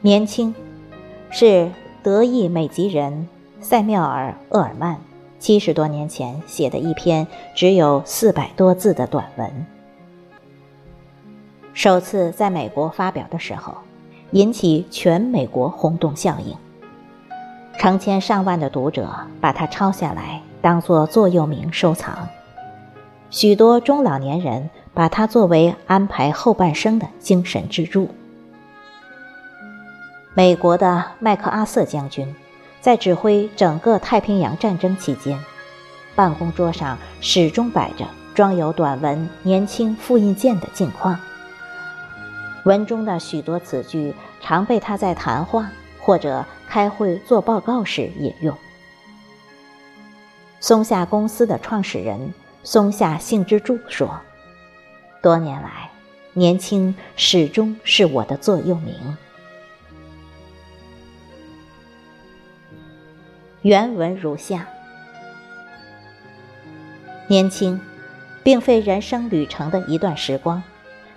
年轻是德裔美籍人塞缪尔厄尔曼。七十多年前写的一篇只有四百多字的短文。首次在美国发表的时候，引起全美国轰动效应，成千上万的读者把它抄下来当做座右铭收藏，许多中老年人把它作为安排后半生的精神支柱。美国的麦克阿瑟将军在指挥整个太平洋战争期间，办公桌上始终摆着装有短文《年轻》复印件的镜框。文中的许多词句常被他在谈话或者开会做报告时引用。松下公司的创始人松下幸之助说：“多年来，年轻始终是我的座右铭。”原文如下：年轻，并非人生旅程的一段时光。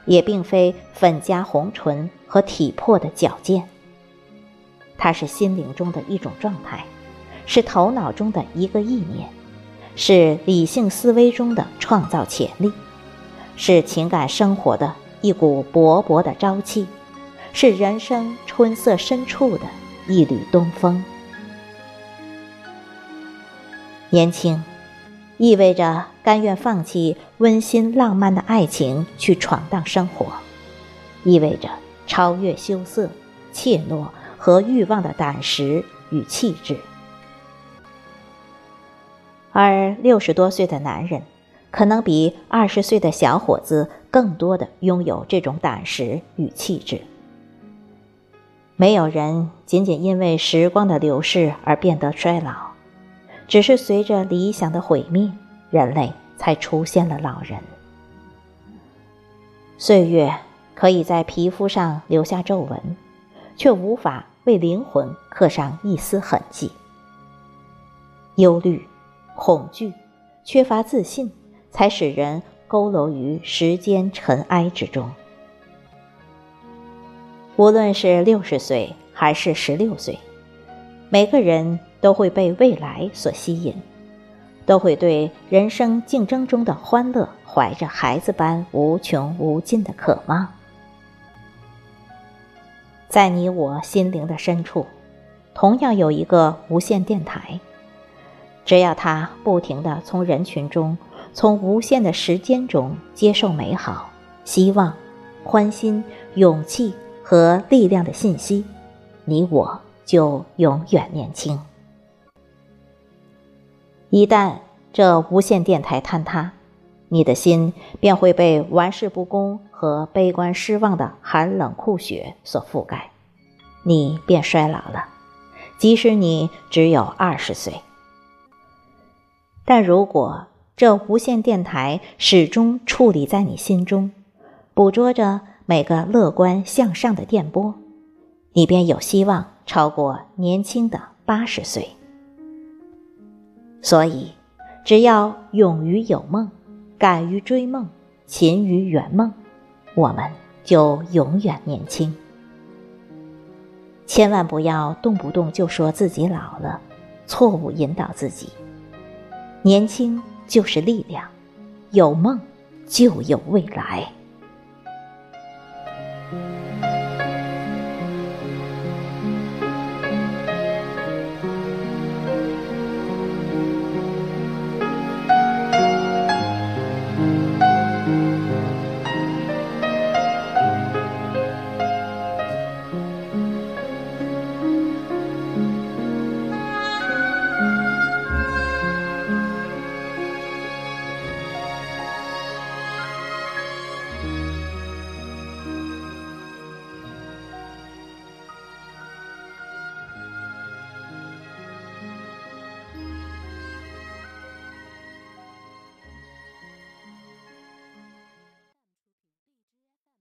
也并非粉颊红唇和体魄的矫健，它是心灵中的一种状态，是头脑中的一个意念，是理性思维中的创造潜力，是情感生活的一股勃勃的朝气，是人生春色深处的一缕东风。年轻。意味着甘愿放弃温馨浪漫的爱情去闯荡生活，意味着超越羞涩、怯懦和欲望的胆识与气质。而六十多岁的男人，可能比二十岁的小伙子更多的拥有这种胆识与气质。没有人仅仅因为时光的流逝而变得衰老。只是随着理想的毁灭，人类才出现了老人。岁月可以在皮肤上留下皱纹，却无法为灵魂刻上一丝痕迹。忧虑、恐惧、缺乏自信，才使人佝偻于时间尘埃之中。无论是六十岁还是十六岁，每个人。都会被未来所吸引，都会对人生竞争中的欢乐怀着孩子般无穷无尽的渴望。在你我心灵的深处，同样有一个无线电台。只要它不停地从人群中、从无限的时间中接受美好、希望、欢欣、勇气和力量的信息，你我就永远年轻。一旦这无线电台坍塌，你的心便会被玩世不恭和悲观失望的寒冷酷雪所覆盖，你便衰老了，即使你只有二十岁。但如果这无线电台始终矗立在你心中，捕捉着每个乐观向上的电波，你便有希望超过年轻的八十岁。所以，只要勇于有梦，敢于追梦，勤于圆梦，我们就永远年轻。千万不要动不动就说自己老了，错误引导自己。年轻就是力量，有梦就有未来。